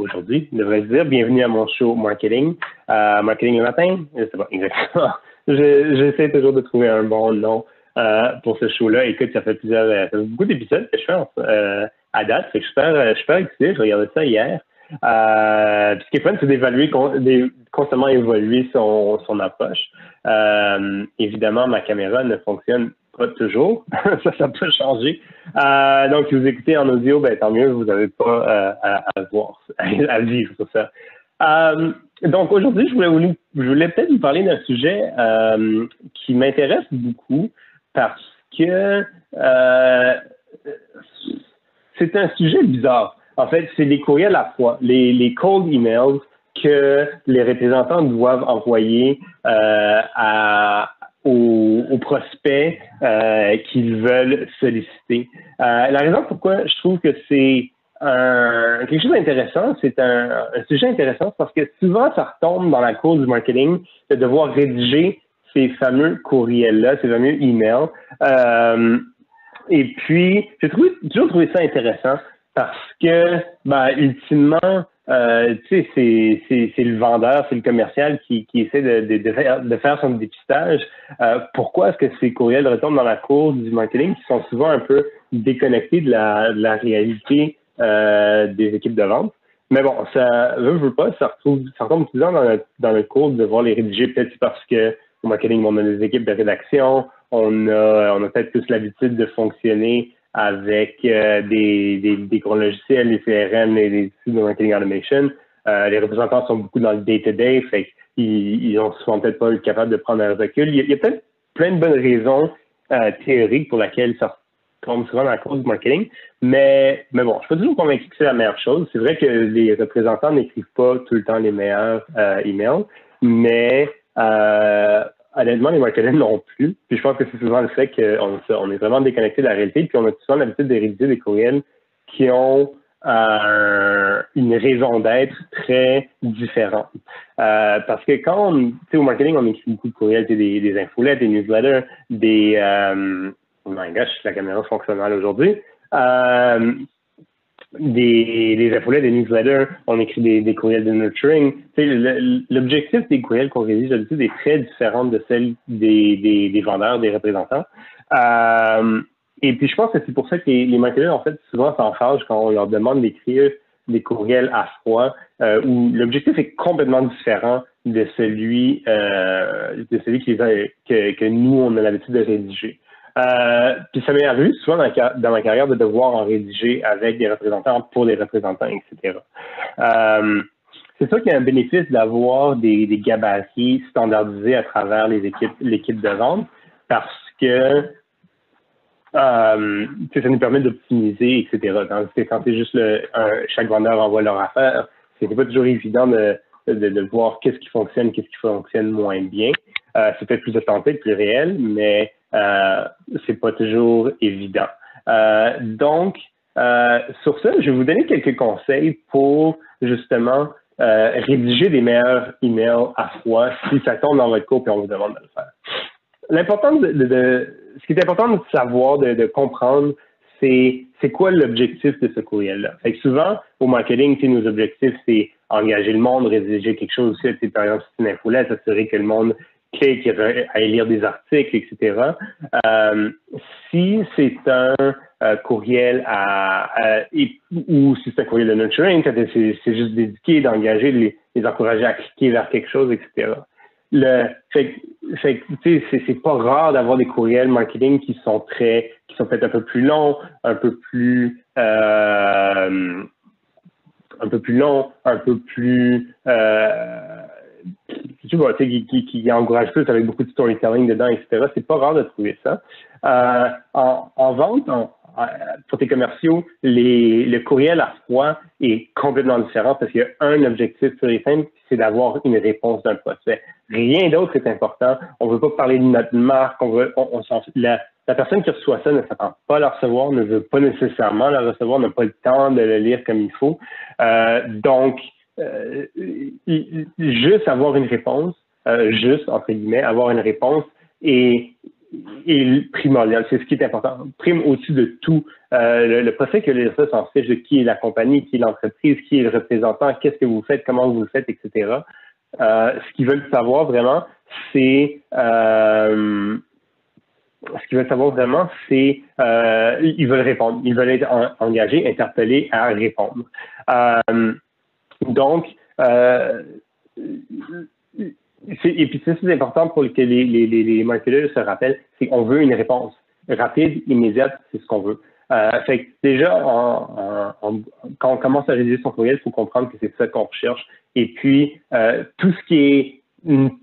Aujourd'hui. Je devrais dire bienvenue à mon show marketing. Euh, marketing le matin, je sais pas exactement. J'essaie toujours de trouver un bon nom euh, pour ce show-là. Écoute, ça fait plusieurs, euh, ça fait beaucoup d'épisodes que je fais euh, à date. je suis super, excité. Je regardais ça hier. Euh, ce qui est fun, c'est d'évaluer, constamment évoluer son, approche. Euh, évidemment, ma caméra ne fonctionne pas toujours. ça, ça peut changer. Euh, donc, si vous écoutez en audio, ben, tant mieux, vous n'avez pas euh, à, voir, à vivre sur ça. Euh, donc, aujourd'hui, je voulais, peut-être vous parler d'un sujet qui m'intéresse beaucoup parce que c'est un sujet bizarre. En fait, c'est les courriels à la fois, les cold emails que les représentants doivent envoyer à, aux, prospects euh, qu'ils veulent solliciter. Euh, la raison pourquoi je trouve que c'est un, quelque chose d'intéressant, c'est un, sujet intéressant parce que souvent ça retombe dans la cour du marketing de devoir rédiger ces fameux courriels-là, ces fameux emails. Euh, et puis, j'ai toujours trouvé ça intéressant parce que, ben, ultimement, euh, tu sais, c'est le vendeur, c'est le commercial qui, qui essaie de, de, faire, de, faire, son dépistage. Euh, pourquoi est-ce que ces courriels retombent dans la cour du marketing qui sont souvent un peu déconnectés de la, réalité euh, des équipes de vente? Mais bon, ça veut, veut pas, ça, retrouve, ça retombe souvent dans le, dans le cours de devoir les rédiger, peut-être parce que au marketing, on a des équipes de rédaction, on a, on a peut-être plus l'habitude de fonctionner avec euh, des, des, des, gros logiciels, les CRM, les, les outils de marketing automation. Euh, les représentants sont beaucoup dans le day-to-day, fait qu'ils ils ont souvent peut-être pas eu capable de prendre un recul. Il y a, peut-être plein de bonnes raisons euh, théoriques pour lesquelles ça tombe souvent dans la cause du marketing, mais, mais bon, je suis pas toujours convaincu que c'est la meilleure chose. C'est vrai que les représentants n'écrivent pas tout le temps les meilleurs euh, emails, mais euh, honnêtement, les marketeurs non plus. Puis je pense que c'est souvent le fait qu'on on est vraiment déconnecté de la réalité, puis on a souvent l'habitude de rédiger des courriels qui ont euh, une raison d'être très différente. Euh, parce que quand on, au marketing, on écrit beaucoup de courriels, des, des infolettes, des newsletters, des euh, oh my gosh, la caméra fonctionne aujourd'hui. Des, des infolettes, des newsletters, on écrit des, des courriels de nurturing. L'objectif des courriels qu'on rédige d'habitude est très différent de celle des, des, des vendeurs, des représentants. Euh, et puis je pense que c'est pour ça que les, les marketeurs, en fait, souvent s'enfagent quand on leur demande d'écrire des courriels à froid, euh, où l'objectif est complètement différent de celui euh, de celui qui, que, que nous, on a l'habitude de rédiger. Euh, puis ça m'est arrivé souvent dans, ma carrière de devoir en rédiger avec des représentants pour des représentants, etc. Euh, c'est sûr qu'il y a un bénéfice d'avoir des, gabarits standardisés à travers les équipes, l'équipe de vente parce que euh, ça nous permet d'optimiser, etc. Quand, c'est juste le, chaque vendeur envoie leur affaire, c'est pas toujours évident de, de, voir qu'est-ce qui fonctionne, qu'est-ce qui fonctionne moins bien. Euh, c'est peut-être plus authentique, plus réel, mais euh, c'est pas toujours évident. Euh, donc, euh, sur ça, je vais vous donner quelques conseils pour justement euh, rédiger des meilleurs emails à froid si ça tombe dans votre cours et on vous demande de le faire. L'important de, de, ce qui est important de savoir, de, de comprendre, c'est c'est quoi l'objectif de ce courriel-là. Fait que souvent, au marketing, nos objectifs, c'est engager le monde, rédiger quelque chose aussi, par exemple, c'est une infolette, s'assurer que le monde clique, à lire des articles, etc. Euh, si c'est un euh, courriel à, ou si c'est un courriel de nurturing, c'est juste dédié d'engager, les, les encourager à cliquer vers quelque chose, etc. Le, fait, fait c'est pas rare d'avoir des courriels marketing qui sont très, qui sont peut-être un peu plus longs, un peu plus, euh, un peu plus long, un peu plus, euh, tu vois, qui, qui, qui, encourage plus avec beaucoup de storytelling dedans, etc. C'est pas rare de trouver ça. Euh, en, en, vente, pour tes commerciaux, les, le courriel à froid est complètement différent parce qu'il y a un objectif sur les simple, c'est d'avoir une réponse d'un prospect. Rien d'autre est important. On ne veut pas parler de notre marque. On veut, on, la, la personne qui reçoit ça ne s'attend pas à la recevoir, ne veut pas nécessairement la recevoir, n'a pas le temps de le lire comme il faut. Euh, donc, euh, juste avoir une réponse, euh, juste, entre guillemets, avoir une réponse est primordial. C'est ce qui est important. Prime au-dessus de tout. Euh, le, le procès que résultats s'en fichent de qui est la compagnie, qui est l'entreprise, qui est le représentant, qu'est-ce que vous faites, comment vous le faites, etc. Euh, ce qu'ils veulent savoir vraiment, c'est euh, ce qu'ils veulent savoir vraiment, c'est euh, ils veulent répondre, ils veulent être engagés, interpellés à répondre. Euh, donc, euh, et puis c'est important pour que les, les, les, marketeurs se rappellent, c'est qu'on veut une réponse rapide, immédiate, c'est ce qu'on veut. Euh, fait que déjà, quand on commence à rédiger son courriel, il faut comprendre que c'est ça qu'on recherche. Et puis, euh, tout ce qui est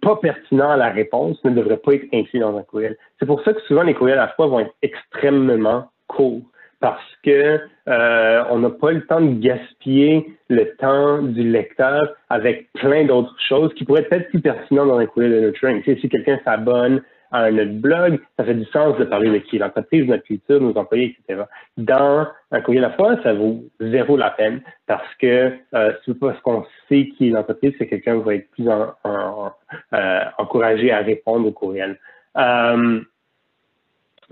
pas pertinent à la réponse ne devrait pas être inclus dans un courriel. C'est pour ça que souvent les courriels à la fois vont être extrêmement courts parce que euh, on n'a pas le temps de gaspiller le temps du lecteur avec plein d'autres choses qui pourraient être plus pertinentes dans un courriel de nurturing. Tu si quelqu'un s'abonne à notre blog, ça fait du sens de parler de qui l'entreprise, notre culture, nos employés, etc. Dans un courriel à la fois, ça vaut zéro la peine parce que euh, c'est parce qu'on sait qui est l'entreprise, c'est quelqu'un va être plus en, euh, encouragé à répondre au courriel. Euh,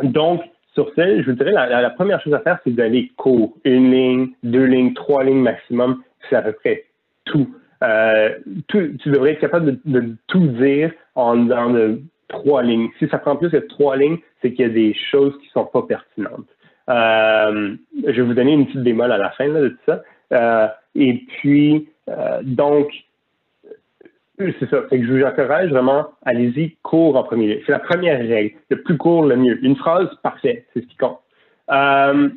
donc, sur ce, je vous dirais, la, la première chose à faire, c'est d'aller court. Une ligne, deux lignes, trois lignes maximum, c'est à peu près tout. Euh, tu devrais être capable de, tout dire en dans de trois lignes. Si ça prend plus que trois lignes, c'est qu'il y a des choses qui sont pas pertinentes. Euh, je vais vous donner une petite démol à la fin de tout ça. Euh, et puis, euh, donc, c'est ça. que je vous encourage vraiment, allez-y, court en premier lieu. C'est la première règle. Le plus court, le mieux. Une phrase, parfait. C'est ce qui compte. Euh,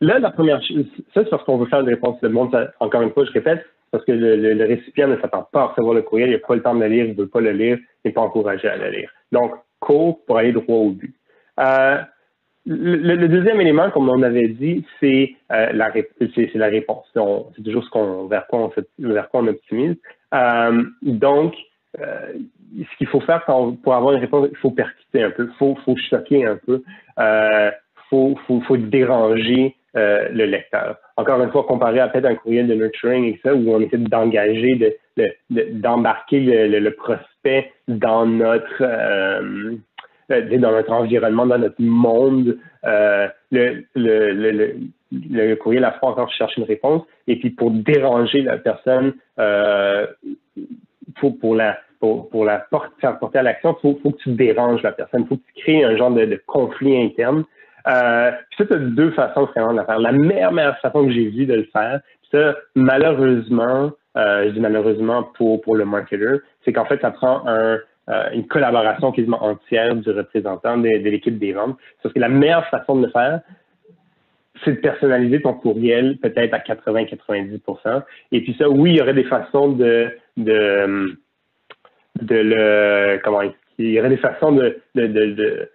là, la première chose, ça, c'est parce qu'on veut faire une réponse. Le monde, encore une fois, je répète, parce que le, récipient ne s'attend pas à recevoir le courriel, il n'a pas le temps de le lire, il ne veut pas le lire, il n'est pas encouragé à le lire. Donc, court pour aller droit au but. Euh, le, deuxième élément, comme on avait dit, c'est euh, la, réponse. c'est toujours ce qu'on, vers, vers quoi on optimise. Euh, donc, euh, ce qu'il faut faire pour avoir une réponse, il faut percuter un peu, il faut, choquer un peu, il euh, faut, déranger le lecteur. Encore une fois, comparé à peut-être un courriel de nurturing et ça, où on essaie d'engager, de, d'embarquer le, prospect dans notre dans notre environnement, dans notre monde. Le, le, le, le, courriel la fois encore cherche une réponse. Et puis pour déranger la personne, euh, pour, la pour, pour la faire porter à l'action, il faut, faut que tu déranges la personne. Il faut que tu crées un genre de, de conflit interne. Euh, puis ça, tu as deux façons vraiment de le faire. La meilleure, meilleure façon que j'ai vu de le faire, ça, malheureusement, euh, je dis malheureusement pour, pour le marketer, c'est qu'en fait, ça prend un, une collaboration quasiment entière du représentant de, de l'équipe des ventes. Parce que la meilleure façon de le faire, c'est de personnaliser ton courriel peut-être à 80-90% Et puis ça, oui, il y aurait des façons de, de, de le, comment il y aurait des façons de, de, de,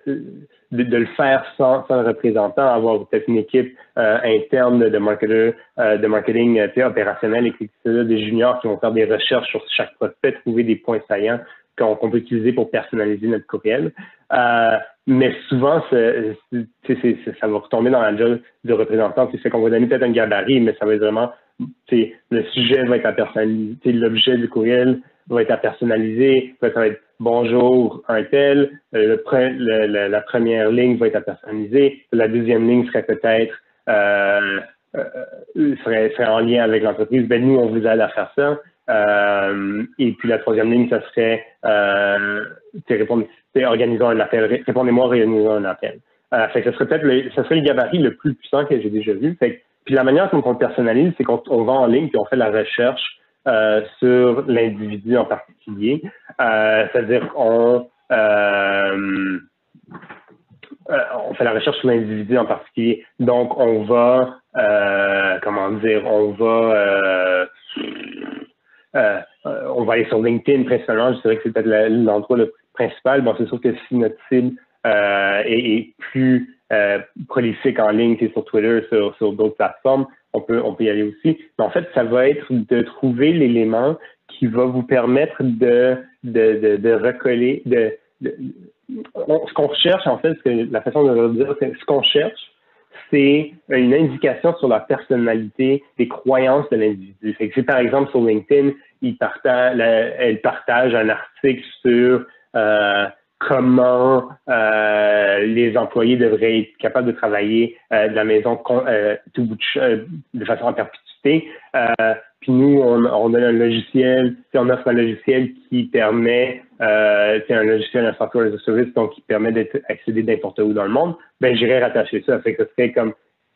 de, le faire sans, sans le représentant, avoir peut-être une équipe euh, interne de marketeurs, euh, de marketing euh, opérationnel et des juniors qui vont faire des recherches sur chaque prospect, trouver des points saillants qu'on peut utiliser pour personnaliser notre courriel. Euh, mais souvent, ça va retomber dans la job du représentant. C'est qu'on va donner peut-être un gabarit, mais ça va être vraiment, le sujet va être à personnaliser, l'objet du courriel va être à personnaliser. Ça va être bonjour, un tel. Euh, la première ligne va être à personnaliser. La deuxième ligne serait peut-être euh, serait, serait, en lien avec l'entreprise. Ben nous, on vous aide à faire ça. Euh, et puis la troisième ligne, ça serait euh, répondre, organisons un appel. Répondez-moi, organisons un appel. Euh, fait ce serait peut-être le, ce serait le gabarit le plus puissant que j'ai déjà vu. Puis la manière dont on personnalise, c'est qu'on va en ligne puis on fait la recherche euh, sur l'individu en particulier. Euh, c'est-à-dire qu'on on fait la recherche sur l'individu en particulier. Donc, on va, comment dire, on va, on va aller sur LinkedIn principalement. Je dirais que c'est peut-être l'endroit le principal. Bon, c'est sûr que si notre cible est, est, plus prolifique en ligne que sur Twitter, sur, sur d'autres plateformes, on peut, on peut y aller aussi. Mais en fait, ça va être de trouver l'élément qui va vous permettre de, de, de, de recoller, de, ce qu'on recherche, en fait, la façon de le dire, c'est ce qu'on cherche, c'est une indication sur la personnalité, des croyances de l'individu. Fait que si par exemple sur LinkedIn, il partage, elle partage un article sur euh, comment euh, les employés devraient être capables de travailler euh, de la maison euh, tout bout de, de, façon à perpétuité. Puis nous, on, on, a un logiciel, on offre un logiciel qui permet, c'est un logiciel, un software as a service, donc qui permet d'être accédé n'importe où dans le monde. Ben, j'irais rattacher ça. Fait que ce serait comme,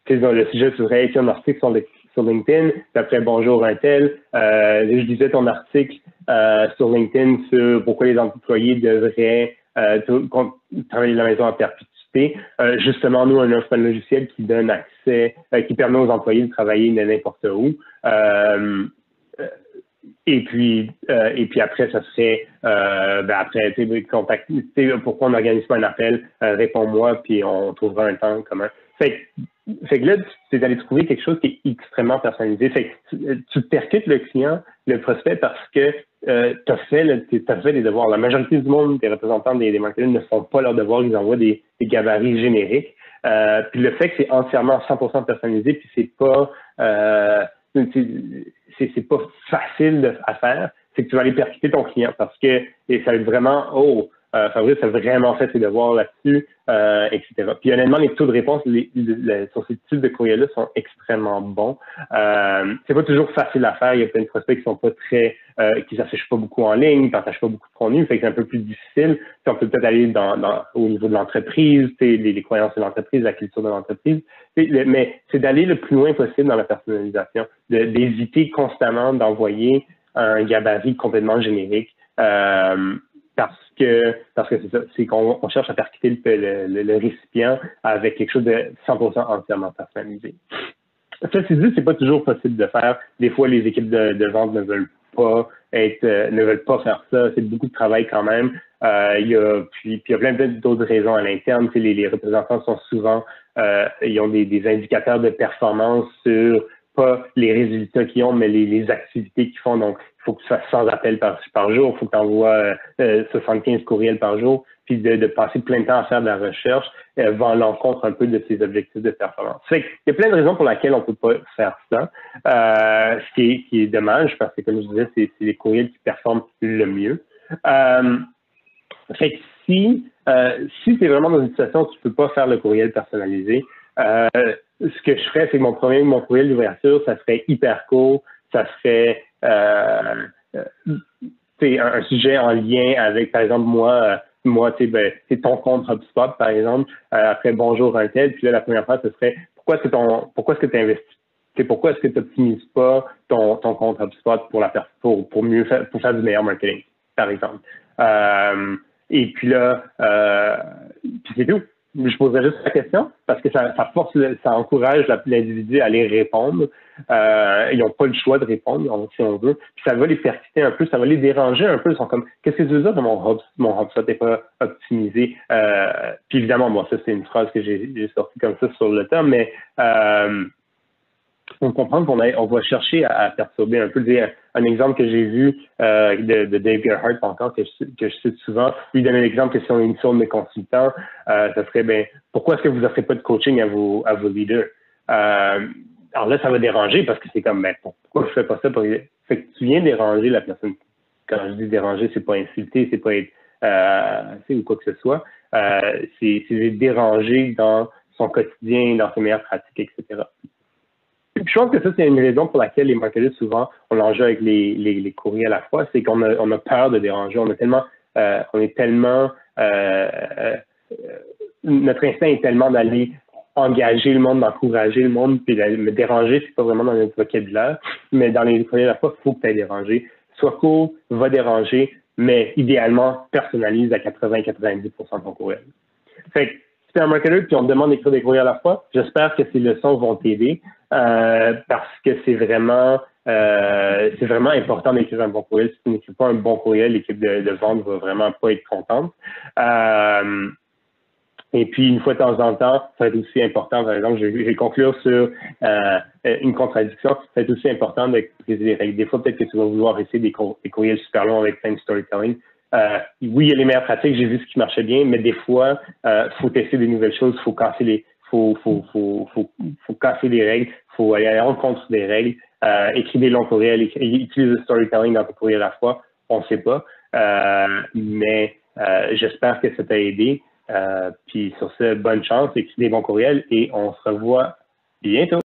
le sujet serait écrit un article sur, LinkedIn, puis après bonjour un tel. je disais ton article sur LinkedIn sur pourquoi les employés devraient euh, travailler de la maison à perpétuité. Euh, justement, nous, on offre un logiciel qui donne accès, euh, qui permet aux employés de travailler de n'importe où. Euh, et puis, et puis après, ça serait, ben après, contact, pourquoi on n'organise pas un appel, réponds-moi, puis on trouvera un temps commun. Fait, que là, tu es allé trouver quelque chose qui est extrêmement personnalisé. Fait que tu percutes le client, le prospect, parce que euh, tu as fait, as fait des devoirs. La majorité du monde, des représentants des, des marketeurs ne font pas leurs devoirs, ils envoient des, des gabarits génériques. Euh, puis le fait que c'est entièrement 100% personnalisé, puis c'est pas euh, c'est pas facile à faire, c'est que tu vas aller percuter ton client parce que et ça va être vraiment oh euh, Fabrice a vraiment fait ses devoirs là-dessus, euh, etc. Puis honnêtement, les taux de réponse les, sur ces types de courriels-là sont extrêmement bons. Euh, c'est pas toujours facile à faire. Il y a plein de prospects qui sont pas très, euh, qui s'affichent pas beaucoup en ligne, qui partagent pas beaucoup de contenu, fait que c'est un peu plus difficile. On peut peut-être aller au niveau de l'entreprise, les, croyances de l'entreprise, la culture de l'entreprise. Mais c'est d'aller le plus loin possible dans la personnalisation, d'éviter constamment d'envoyer un gabarit complètement générique. Euh, parce que parce que c'est ça, c'est qu'on on cherche à percuter le, le, récipient avec quelque chose de 100% entièrement personnalisé. C'est dit, c'est pas toujours possible de faire. Des fois, les équipes de, de vente ne veulent euh, ne veulent pas faire ça. C'est beaucoup de travail quand même. Euh, il y a puis, il y a plein d'autres raisons à l'interne. Les, représentants sont souvent, euh, ils ont des, indicateurs de performance sur pas les résultats qu'ils ont, mais les, activités qu'ils font. Donc, il faut que tu fasses 100 appels par, par jour, il faut que tu envoies euh, 75 courriels par jour, puis de, de, passer plein de temps à faire de la recherche euh, va à l'encontre un peu de ces objectifs de performance. Fait il y a plein de raisons pour lesquelles on peut pas faire ça, euh, ce qui est, qui est dommage parce que, comme je disais, c'est les courriels qui performent le mieux. Euh, fait que si, euh, si tu es vraiment dans une situation où tu peux pas faire le courriel personnalisé, euh, ce que je ferais, c'est que mon premier mon courriel d'ouverture, ça serait hyper court, ça serait euh, un, sujet en lien avec, par exemple, moi, moi, tu ben, c'est ton compte HubSpot, par exemple. Euh, après, bonjour un tel. Puis là, la première phrase, ce serait pourquoi est-ce que ton, pourquoi est-ce que tu investis? Pourquoi est-ce que tu n'optimises pas ton, ton compte HubSpot pour la pour, pour mieux faire, pour faire du meilleur marketing, par exemple? Euh, et puis là, euh, puis c'est tout je poserais juste la question parce que ça, force, ça encourage l'individu à aller répondre. Euh, ils n'ont pas le choix de répondre, si on veut. Puis ça va les percuter un peu, ça va les déranger un peu. Ils sont comme, qu'est-ce que tu veux dire que mon hub, mon n'est pas optimisé? Euh, puis évidemment, moi, ça, c'est une phrase que j'ai sortie comme ça sur le temps, mais euh, on comprend qu'on on va chercher à, perturber un peu. Un exemple que j'ai vu euh, de, Dave Gerhardt encore, que je, cite souvent, lui donner l'exemple que si on est une source de consultants, euh, ça serait ben pourquoi est-ce que vous n'offrez pas de coaching à vos, leaders? Euh, alors là, ça va déranger parce que c'est comme ben, pourquoi je fais pas ça pour fait que tu viens déranger la personne. Quand je dis déranger, c'est pas insulter, c'est pas être ou quoi que ce soit. C'est déranger dans son quotidien, dans ses meilleures pratiques, etc je pense que ça, c'est une raison pour laquelle les marketeurs, souvent, ont l'enjeu avec les, courriers à la fois, c'est qu'on a, on a peur de déranger. On a tellement, euh, on est tellement, euh, euh, notre instinct est tellement d'aller engager le monde, d'encourager le monde, puis de me déranger, c'est pas vraiment dans notre vocabulaire, mais dans les courriers à la fois, il faut que tu aies dérangé. Soit court, va déranger, mais idéalement, personnalise à 80-90 de ton courriel. Fait que, un marketeur puis on te demande d'écrire des courriers à la fois, j'espère que ces leçons vont t'aider. Euh, parce que c'est vraiment euh, c'est vraiment important d'écrire un bon courriel. Si tu n'écris pas un bon courriel, l'équipe de, de, vente va vraiment pas être contente. Euh, et puis, une fois de temps en temps, ça va être aussi important, par exemple, je vais conclure sur une contradiction, ça va être aussi important de préciser les règles. Des fois, peut-être que tu vas vouloir essayer des, des courriels super longs avec plein de storytelling. Oui, il y a les meilleures pratiques, j'ai vu ce qui marchait bien, mais des fois, il faut tester des nouvelles choses, faut casser les, faut, faut, faut, faut, faut casser les règles, faut aller à la rencontre des règles, euh, écrire des longs courriels, utiliser le storytelling dans ton courriel à la fois, on ne sait pas. Euh, mais euh, j'espère que ça t'a aidé. Euh, puis sur ce, bonne chance, écris des bons courriels et on se revoit bientôt.